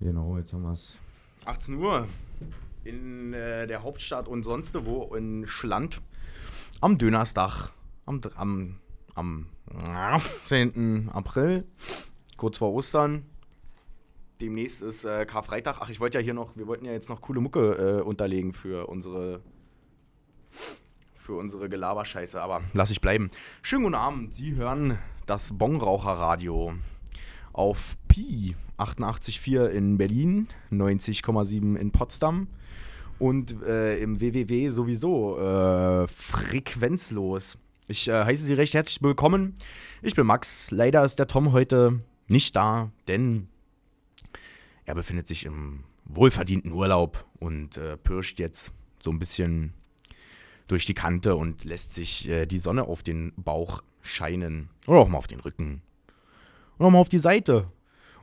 Genau, jetzt haben wir es. 18 Uhr in äh, der Hauptstadt und sonst wo in Schland am Dönerstag, am, am, am 10. April, kurz vor Ostern. Demnächst ist äh, Karfreitag. Ach, ich wollte ja hier noch, wir wollten ja jetzt noch coole Mucke äh, unterlegen für unsere für unsere Gelaberscheiße, aber lass ich bleiben. Schönen guten Abend, Sie hören das Bongraucherradio auf Pi 88,4 in Berlin, 90,7 in Potsdam und äh, im WWW sowieso äh, frequenzlos. Ich äh, heiße Sie recht herzlich willkommen. Ich bin Max. Leider ist der Tom heute nicht da, denn er befindet sich im wohlverdienten Urlaub und äh, pirscht jetzt so ein bisschen durch die Kante und lässt sich äh, die Sonne auf den Bauch scheinen. Oder auch mal auf den Rücken. Oder auch mal auf die Seite.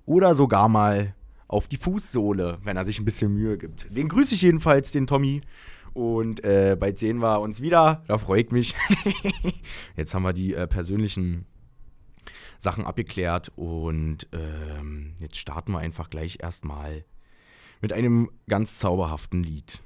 Oder sogar mal auf die Fußsohle, wenn er sich ein bisschen Mühe gibt. Den grüße ich jedenfalls, den Tommy. Und äh, bald sehen wir uns wieder. Da freue ich mich. Jetzt haben wir die äh, persönlichen Sachen abgeklärt. Und ähm, jetzt starten wir einfach gleich erstmal mit einem ganz zauberhaften Lied.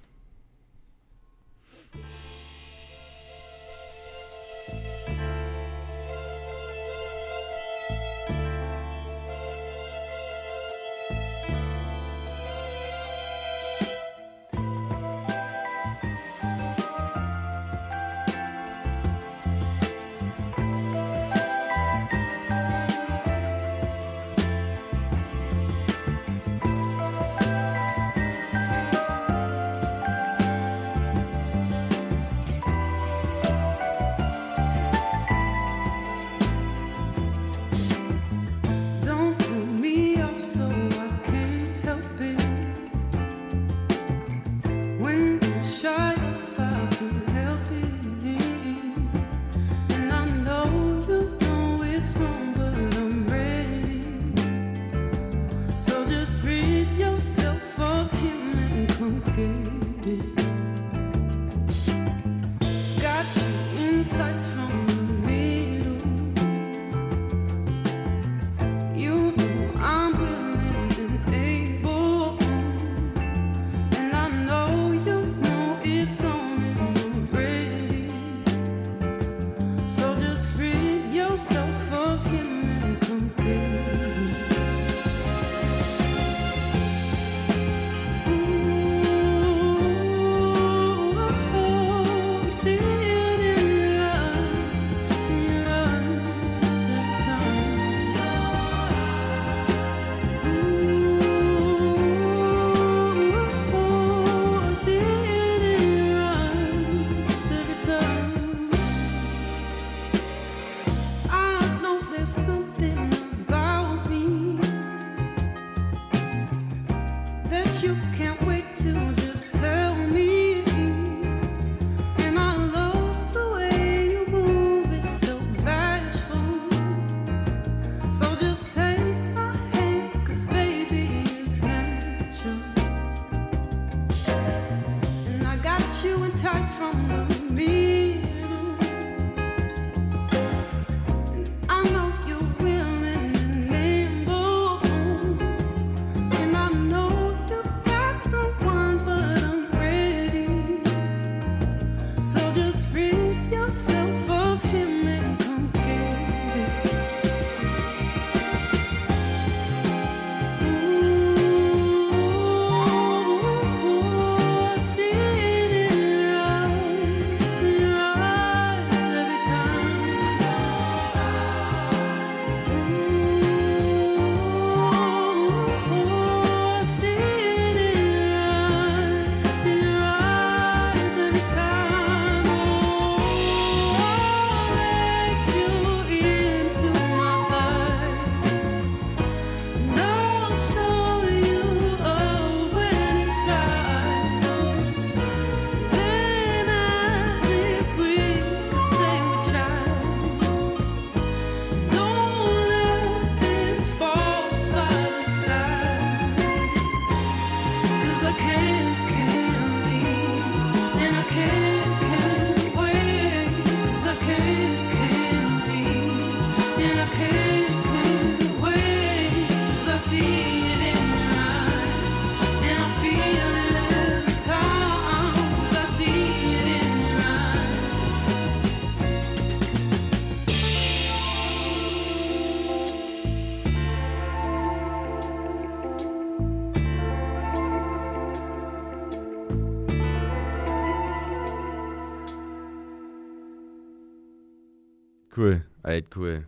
Alt cool.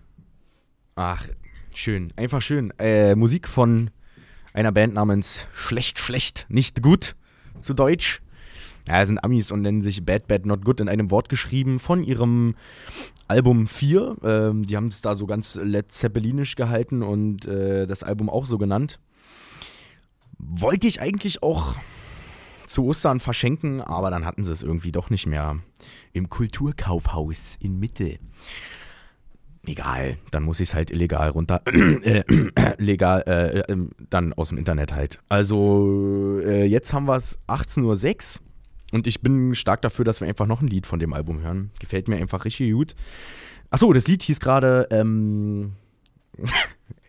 Ach, schön, einfach schön. Äh, Musik von einer Band namens Schlecht, Schlecht, nicht gut zu Deutsch. Ja, sind Amis und nennen sich Bad, Bad, Not Good in einem Wort geschrieben von ihrem Album 4. Ähm, die haben es da so ganz Led Zeppelinisch gehalten und äh, das Album auch so genannt. Wollte ich eigentlich auch zu Ostern verschenken, aber dann hatten sie es irgendwie doch nicht mehr im Kulturkaufhaus in Mitte. Egal, dann muss ich es halt illegal runter, äh, legal, äh, äh, dann aus dem Internet halt. Also äh, jetzt haben wir es 18.06 Uhr und ich bin stark dafür, dass wir einfach noch ein Lied von dem Album hören. Gefällt mir einfach richtig gut. Achso, das Lied hieß gerade ähm,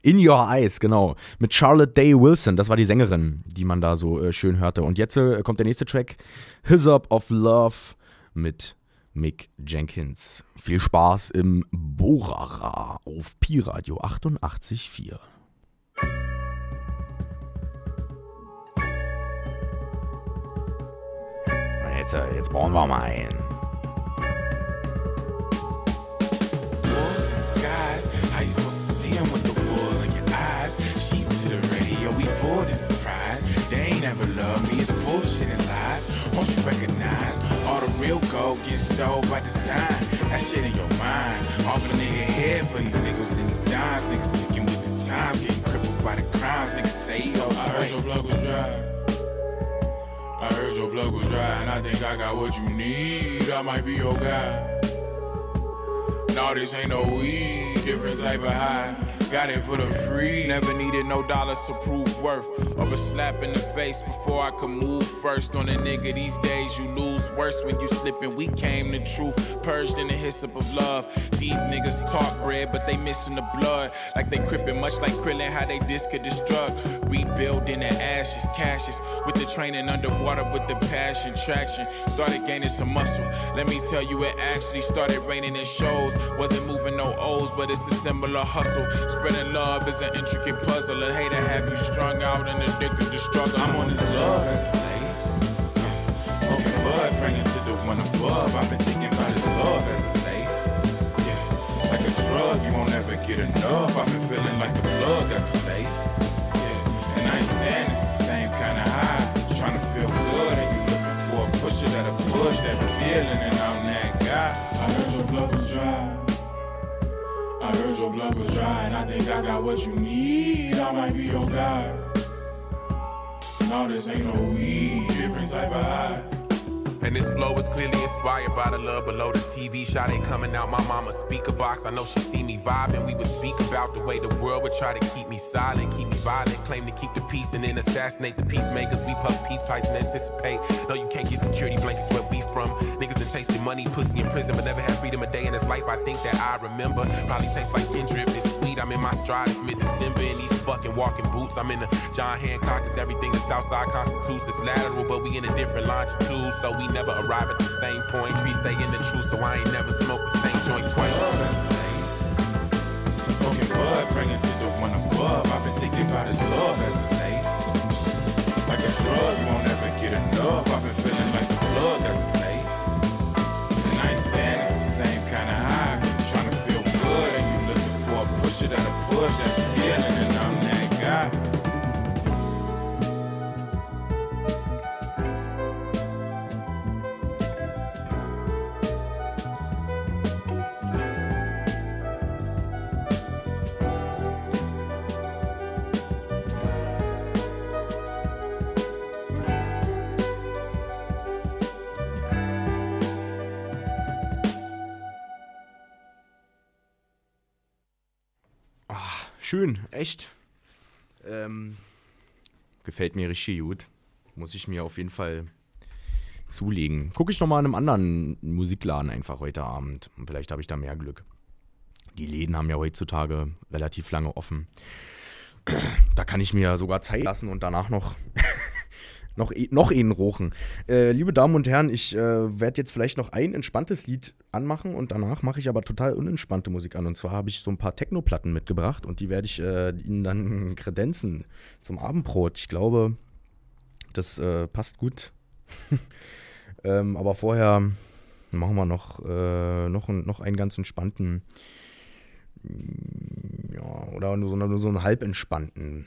In Your Eyes, genau. Mit Charlotte Day Wilson. Das war die Sängerin, die man da so äh, schön hörte. Und jetzt äh, kommt der nächste Track. Hyssop of Love mit Mick Jenkins. Viel Spaß im Borara auf Pi Radio 88.4. Jetzt, äh, jetzt bauen wir mal ein. How you supposed to see him with the wool in your eyes? Sheep to the radio, we for the surprise. They ain't ever loved me, it's bullshit and lies. Won't you recognize all the real gold gets stole by design? That shit in your mind. Off a nigga head for these niggas and these dimes. Niggas ticking with the time, getting crippled by the crimes. Niggas say, yo, I heard your plug was dry. I heard your plug was dry, and I think I got what you need. I might be your guy. No, this ain't no weed, different type of high. Got it for the free. Never needed no dollars to prove worth. Or a slap in the face before I could move first. On a nigga these days, you lose worse when you slipping. We came the truth, purged in the hyssop of love. These niggas talk bread, but they missing the blood. Like they crippin', much like Krillin, how they disc a drug. Rebuilding the ashes, cashes. With the training underwater, with the passion, traction. Started gaining some muscle. Let me tell you, it actually started raining in shows. Wasn't moving no O's, but it's a similar hustle. Spreading love is an intricate puzzle. And hate to have you strung out and addicted to struggle. I'm on this love as late. Yeah. Smoking bud, praying to the one above. I've been thinking about this love as of late. Yeah. Like a drug, you won't ever get enough. I've been feeling like the plug as of late. Yeah. And I ain't saying it's the same kind of high. Trying to feel good and you looking for a pusher that'll push that feeling and I'm blood was dry. I heard your blood was dry, and I think I got what you need. I might be your guy. No, this ain't no weed, different type of high. And this flow is clearly inspired by the love below the TV shot ain't coming out my mama's speaker box. I know she see me vibing. We would speak about the way the world would try to keep me silent, keep me violent, claim to keep the peace and then assassinate the peacemakers. We puff peace pipes and anticipate. No, you can't get security blankets where we from. Niggas that tasted money, pussy in prison, but never had freedom a day in his life. I think that I remember. Probably tastes like Kendrick. This sweet. I'm in my stride. It's mid December in these fucking walking boots. I'm in the John Hancock. It's everything the Southside constitutes. It's lateral, but we in a different longitude, so we never arrive at the same point. Trees stay in the truth, so I ain't never smoked the same joint twice. Smoking bud, praying to the one above. I've been thinking about his love as of late. Like a drug, you won't ever get enough. I've been feeling like the plug as of late. And I ain't saying it's the same kind of high. Trying to feel good and you looking for a pusher that'll push that feeling, schön, echt. Ähm, gefällt mir richtig gut. Muss ich mir auf jeden Fall zulegen. Gucke ich nochmal in einem anderen Musikladen einfach heute Abend. Vielleicht habe ich da mehr Glück. Die Läden haben ja heutzutage relativ lange offen. Da kann ich mir sogar Zeit lassen und danach noch noch, e, noch einen rochen. Äh, liebe Damen und Herren, ich äh, werde jetzt vielleicht noch ein entspanntes Lied anmachen und danach mache ich aber total unentspannte Musik an. Und zwar habe ich so ein paar Techno-Platten mitgebracht und die werde ich äh, Ihnen dann kredenzen zum Abendbrot. Ich glaube, das äh, passt gut. ähm, aber vorher machen wir noch, äh, noch, noch einen ganz entspannten. Ja, oder nur so, nur so einen halb entspannten.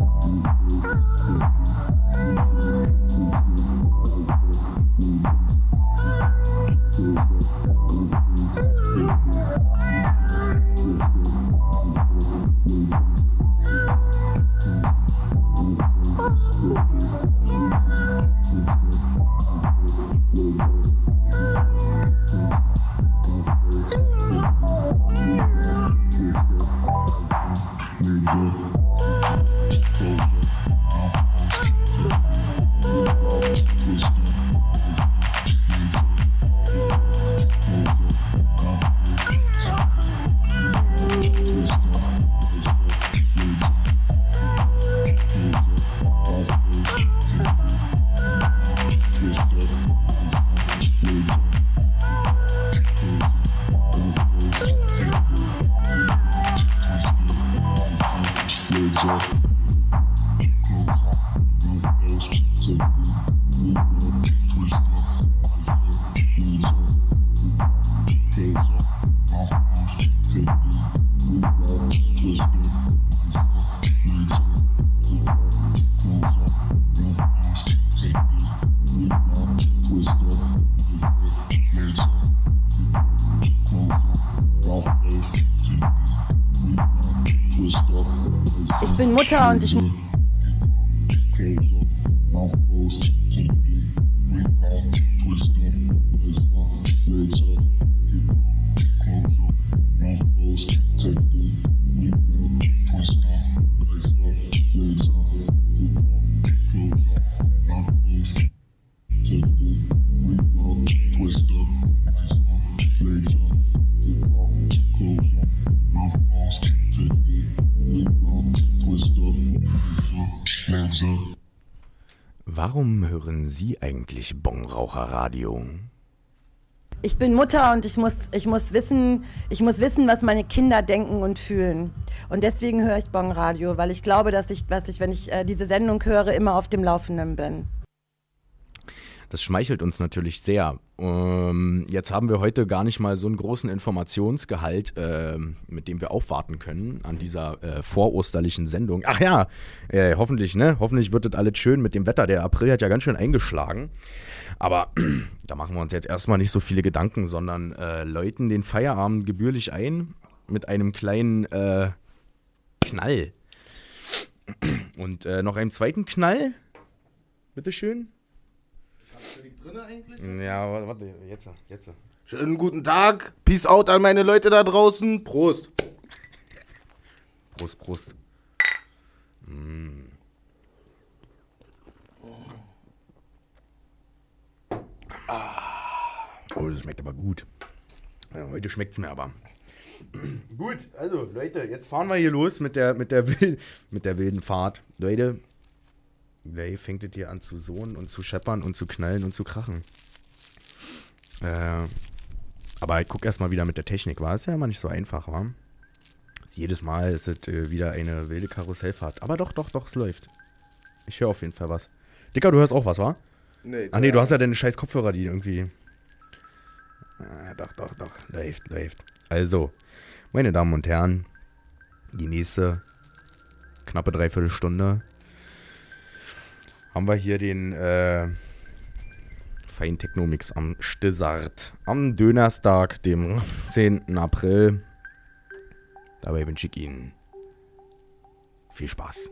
Thank you. Warum hören Sie eigentlich Bongraucherradio? Ich bin Mutter und ich muss, ich muss wissen, ich muss wissen, was meine Kinder denken und fühlen. Und deswegen höre ich Bongradio, weil ich glaube, dass ich, dass ich, wenn ich äh, diese Sendung höre, immer auf dem Laufenden bin. Das schmeichelt uns natürlich sehr. Ähm, jetzt haben wir heute gar nicht mal so einen großen Informationsgehalt, äh, mit dem wir aufwarten können an dieser äh, vorosterlichen Sendung. Ach ja, äh, hoffentlich, ne? Hoffentlich wird das alles schön mit dem Wetter. Der April hat ja ganz schön eingeschlagen. Aber da machen wir uns jetzt erstmal nicht so viele Gedanken, sondern äh, läuten den Feierabend gebührlich ein mit einem kleinen äh, Knall. Und äh, noch einem zweiten Knall. Bitteschön. Drin eigentlich? Ja, warte, jetzt, jetzt. Schönen guten Tag. Peace out an meine Leute da draußen. Prost. Prost, Prost. Mm. Oh, das schmeckt aber gut. Ja, heute schmeckt es mir aber. Gut, also Leute, jetzt fahren wir hier los mit der, mit der, mit der wilden Fahrt. Leute, Ray fängt es hier an zu sohnen und zu scheppern und zu knallen und zu krachen. Äh, aber ich guck erstmal wieder mit der Technik. War es ja immer nicht so einfach, war? Jedes Mal ist es äh, wieder eine wilde Karussellfahrt. Aber doch, doch, doch, es läuft. Ich höre auf jeden Fall was. Dicker, du hörst auch was, wa? Nee, Ach nee, du hast ja deine scheiß Kopfhörer, die irgendwie. Ah, doch, doch, doch. Läuft, läuft. Also, meine Damen und Herren, die nächste knappe Dreiviertelstunde haben wir hier den äh, Fein Technomix am Stissart. Am Dönerstag, dem 10. April. Dabei wünsche ich Ihnen viel Spaß.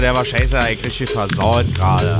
Der war scheiße, ich richtig versaut gerade.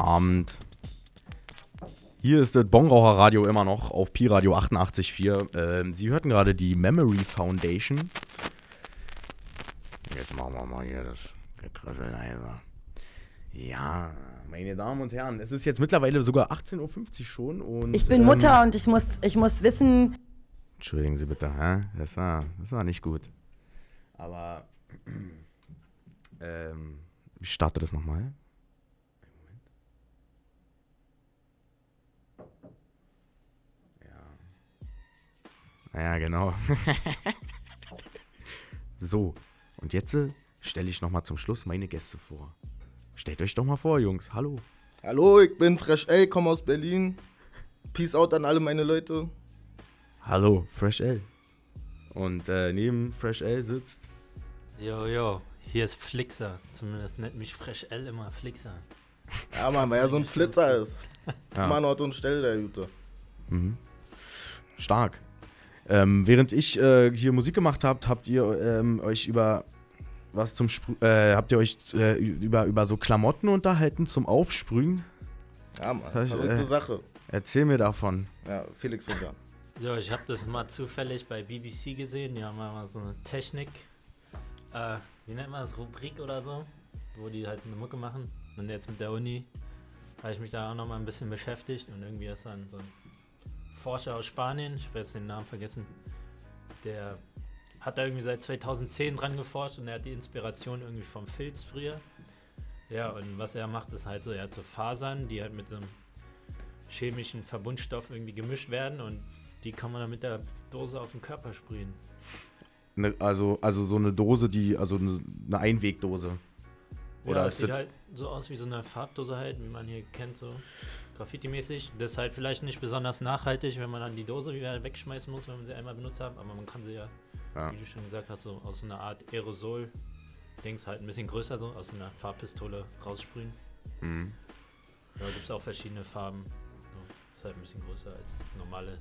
Abend. Hier ist das Bongraucher Radio immer noch auf Pi Radio 88.4. Ähm, Sie hörten gerade die Memory Foundation. Jetzt machen wir mal hier das Gekrissel leiser. Ja, meine Damen und Herren, es ist jetzt mittlerweile sogar 18.50 Uhr schon und. Ich bin ähm, Mutter und ich muss, ich muss wissen, Entschuldigen Sie bitte, hä? Das war, das war nicht gut. Aber ähm, ich starte das nochmal. Ja. Ja, genau. so, und jetzt äh, stelle ich nochmal zum Schluss meine Gäste vor. Stellt euch doch mal vor, Jungs. Hallo. Hallo, ich bin Fresh L, komme aus Berlin. Peace out an alle meine Leute. Hallo, Fresh L. Und äh, neben Fresh L sitzt Jo, jo, hier ist Flixer. Zumindest nennt mich Fresh L immer Flixer. Ja, Mann, weil er so ein Flitzer ist. Ja. Mann, Ort und Stelle, der Jute. Mhm. Stark. Ähm, während ich äh, hier Musik gemacht habt, habt ihr ähm, euch über was zum Sprü äh, habt ihr euch äh, über, über so Klamotten unterhalten zum Aufsprühen? Ja, Mann, Das, verrückte äh, Sache. Erzähl mir davon. Ja, Felix Winter. Jo, ich habe das mal zufällig bei BBC gesehen. Die haben mal so eine Technik, äh, wie nennt man das, Rubrik oder so, wo die halt eine Mucke machen. Und jetzt mit der Uni habe ich mich da auch noch mal ein bisschen beschäftigt und irgendwie ist dann so ein Forscher aus Spanien, ich habe jetzt den Namen vergessen, der hat da irgendwie seit 2010 dran geforscht und er hat die Inspiration irgendwie vom Filz früher. Ja, und was er macht, ist halt so, er hat so Fasern, die halt mit so einem chemischen Verbundstoff irgendwie gemischt werden und die kann man dann mit der Dose auf den Körper sprühen. Ne, also, also so eine Dose, die, also eine, Einwegdose. Oder ja, es sieht halt so aus wie so eine Farbdose halt, wie man hier kennt, so Graffiti-mäßig. Das ist halt vielleicht nicht besonders nachhaltig, wenn man dann die Dose wieder wegschmeißen muss, wenn man sie einmal benutzt hat, aber man kann sie ja, Ja. wie du schon gesagt hast, so aus so einer Art Aerosol, Dings halt ein bisschen größer, so aus einer Farbpistole raussprühen. Mhm. Da gibt es auch verschiedene Farben. Ist halt ein bisschen größer als normale.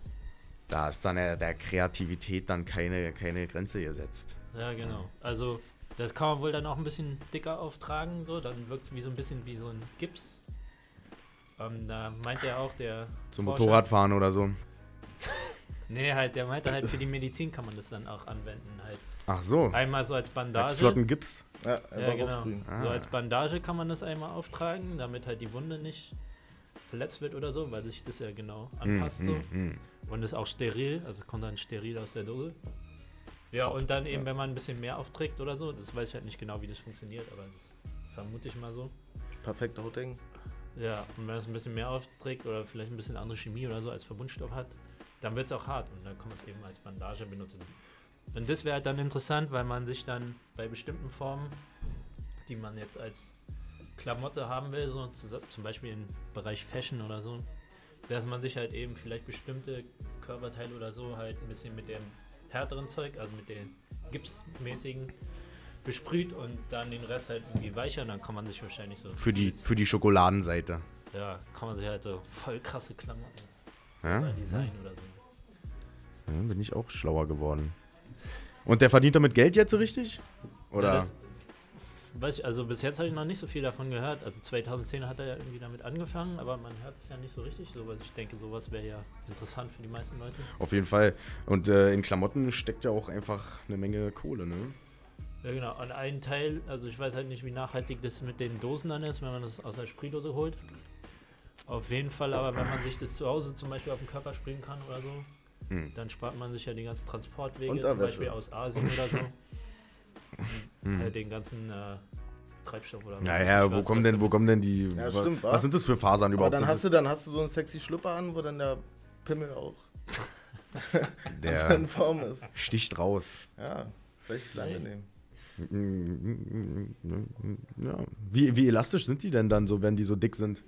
Da ist dann der, der Kreativität dann keine, keine Grenze gesetzt. Ja, genau. Also, das kann man wohl dann auch ein bisschen dicker auftragen, so, dann wirkt es wie so ein bisschen wie so ein Gips. Ähm, da meint er auch, der. Zum Forscher- Motorradfahren oder so. Nee, halt, der meinte halt, für die Medizin kann man das dann auch anwenden. Halt. Ach so. Einmal so als Bandage. Als flotten Gips. Ja, Ja, genau. Ah. So als Bandage kann man das einmal auftragen, damit halt die Wunde nicht verletzt wird oder so, weil sich das ja genau anpasst. Mm, so. mm, mm. Und ist auch steril, also kommt dann steril aus der Dose. Ja, und dann eben, wenn man ein bisschen mehr aufträgt oder so, das weiß ich halt nicht genau, wie das funktioniert, aber das vermute ich mal so. Perfekte Hautding. Ja, und wenn es ein bisschen mehr aufträgt oder vielleicht ein bisschen andere Chemie oder so als Verbundstoff hat, dann wird es auch hart und dann kann man es eben als Bandage benutzen. Und das wäre halt dann interessant, weil man sich dann bei bestimmten Formen, die man jetzt als Klamotte haben will, so zu- zum Beispiel im Bereich Fashion oder so, dass man sich halt eben vielleicht bestimmte Körperteile oder so halt ein bisschen mit dem härteren Zeug, also mit den gipsmäßigen besprüht und dann den Rest halt irgendwie weicher und dann kann man sich wahrscheinlich so Für die, für die Schokoladenseite. ja, kann man sich halt so voll krasse Klamotten Ja? oder Design oder so. Ja, bin ich auch schlauer geworden. Und der verdient damit Geld jetzt so richtig? Oder? Ja, das, weiß ich, also bis jetzt habe ich noch nicht so viel davon gehört. Also 2010 hat er ja irgendwie damit angefangen, aber man hört es ja nicht so richtig. So, ich denke, sowas wäre ja interessant für die meisten Leute. Auf jeden Fall. Und äh, in Klamotten steckt ja auch einfach eine Menge Kohle, ne? Ja genau, an einen Teil, also ich weiß halt nicht, wie nachhaltig das mit den Dosen dann ist, wenn man das aus der Sprühdose holt. Auf jeden Fall, aber wenn man sich das zu Hause zum Beispiel auf den Körper sprühen kann oder so, Hm. dann spart man sich ja die ganzen Transportwege, zum. Beispiel aus Asien oder so. Hm. Halt den ganzen äh, Treibstoff oder was Naja, wo kommen denn, wo kommen denn die. Ja, wa- stimmt, wa? was sind das für Fasern Aber überhaupt? dann Sind hast, du, dann hast du so einen sexy Schlüpper an, wo dann der Pimmel auch der in Form ist. sticht raus. Ja, vielleicht ist es angenehm. Ja. Wie, wie elastisch sind die denn dann so, wenn die so dick sind?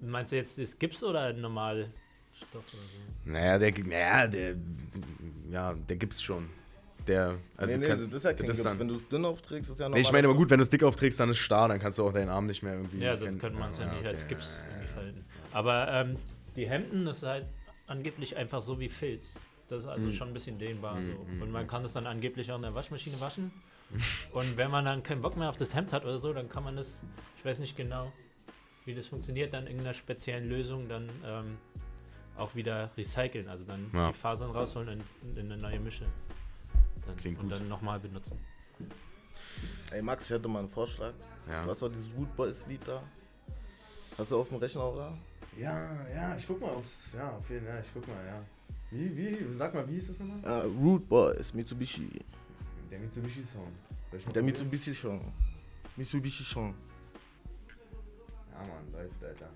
Meinst du jetzt das Gips oder normal Stoff oder so? Naja, der, naja, der, ja, der gibt's schon. Der, also nee, nee, kann- das ist ja kein Gips. dann- Wenn du es dünn aufträgst, ist ja Nee, normal. ich meine aber gut, wenn du es dick aufträgst, dann ist starr, dann kannst du auch deinen Arm nicht mehr irgendwie. Ja, dann könnte man es ja, nicht als okay, Gips ja, ja, irgendwie verhalten. Aber ähm, die Hemden, das ist halt angeblich einfach so wie Filz. Das ist also Mhm. schon ein bisschen dehnbar. Mhm, so. mhm, Und man kann das dann angeblich auch in der Waschmaschine waschen. Und wenn man dann keinen Bock mehr auf das Hemd hat oder so, dann kann man das, ich weiß nicht genau, wie das funktioniert, dann in irgendeiner speziellen Lösung dann ähm, auch wieder recyceln. Also dann Ja. die Fasern rausholen und in eine neue Mische. Dann, Klingt und gut. dann nochmal benutzen. Ey Max, ich hätte mal einen Vorschlag. Ja. Du hast doch dieses Root Boys Lied da. Hast du auf dem Rechner oder? Ja, ja, ich guck mal, ob's. Ja, auf jeden Fall, ich guck mal, ja. Wie, wie, sag mal, wie hieß das nochmal? Ah, Root Boys, Mitsubishi. Der Mitsubishi-Song. Der probieren? Mitsubishi Song. Mitsubishi Song. Ja, Mann, läuft, Alter.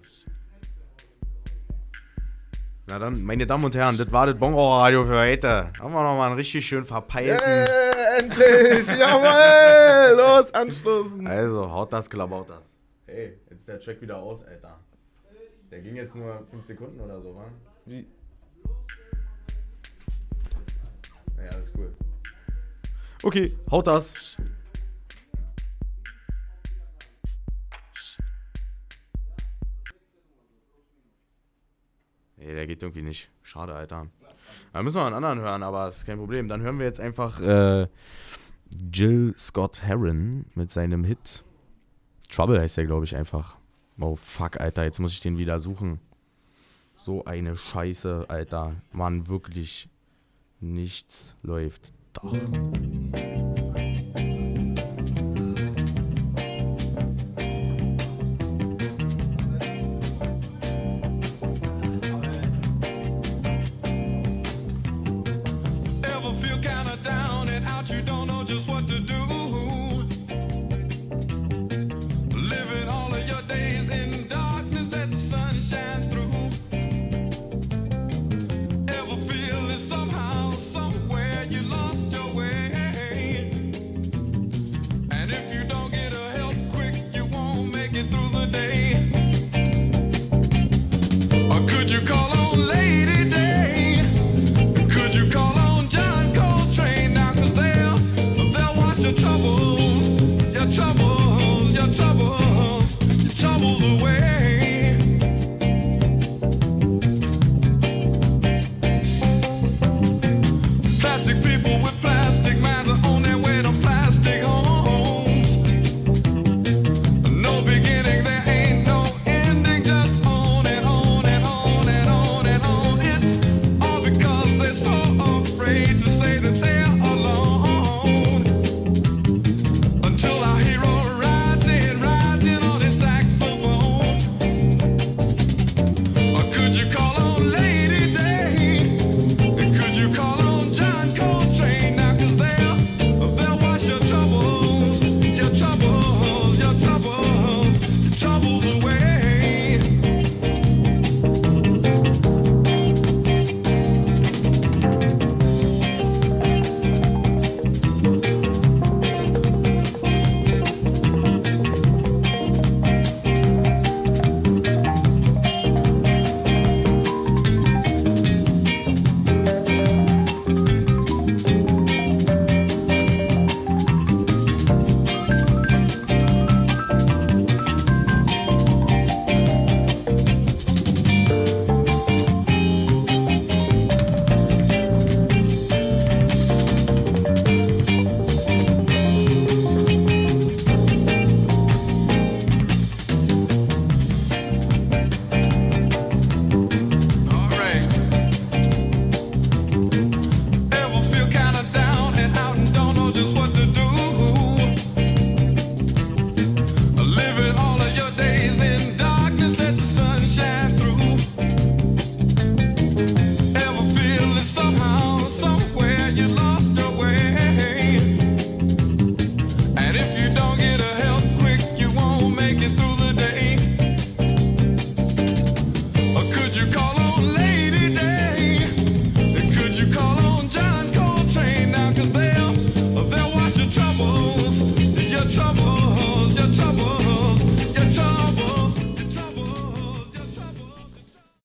Na dann, meine Damen und Herren, das war das Bongo-Radio für heute. Haben wir nochmal einen richtig schön verpeilten. Yeah, endlich! Jawohl! Los, anstoßen! Also, haut das, klabaut das. Ey, jetzt ist der Track wieder aus, Alter. Der ging jetzt nur 5 Sekunden oder so, wa? Wie? Ja, alles cool. Okay, haut das. Ey, der geht irgendwie nicht. Schade, Alter. Da müssen wir einen anderen hören, aber ist kein Problem. Dann hören wir jetzt einfach äh, Jill Scott Heron mit seinem Hit. Trouble heißt der, glaube ich, einfach. Oh, fuck, Alter, jetzt muss ich den wieder suchen. So eine Scheiße, Alter. Mann, wirklich nichts läuft. Doch.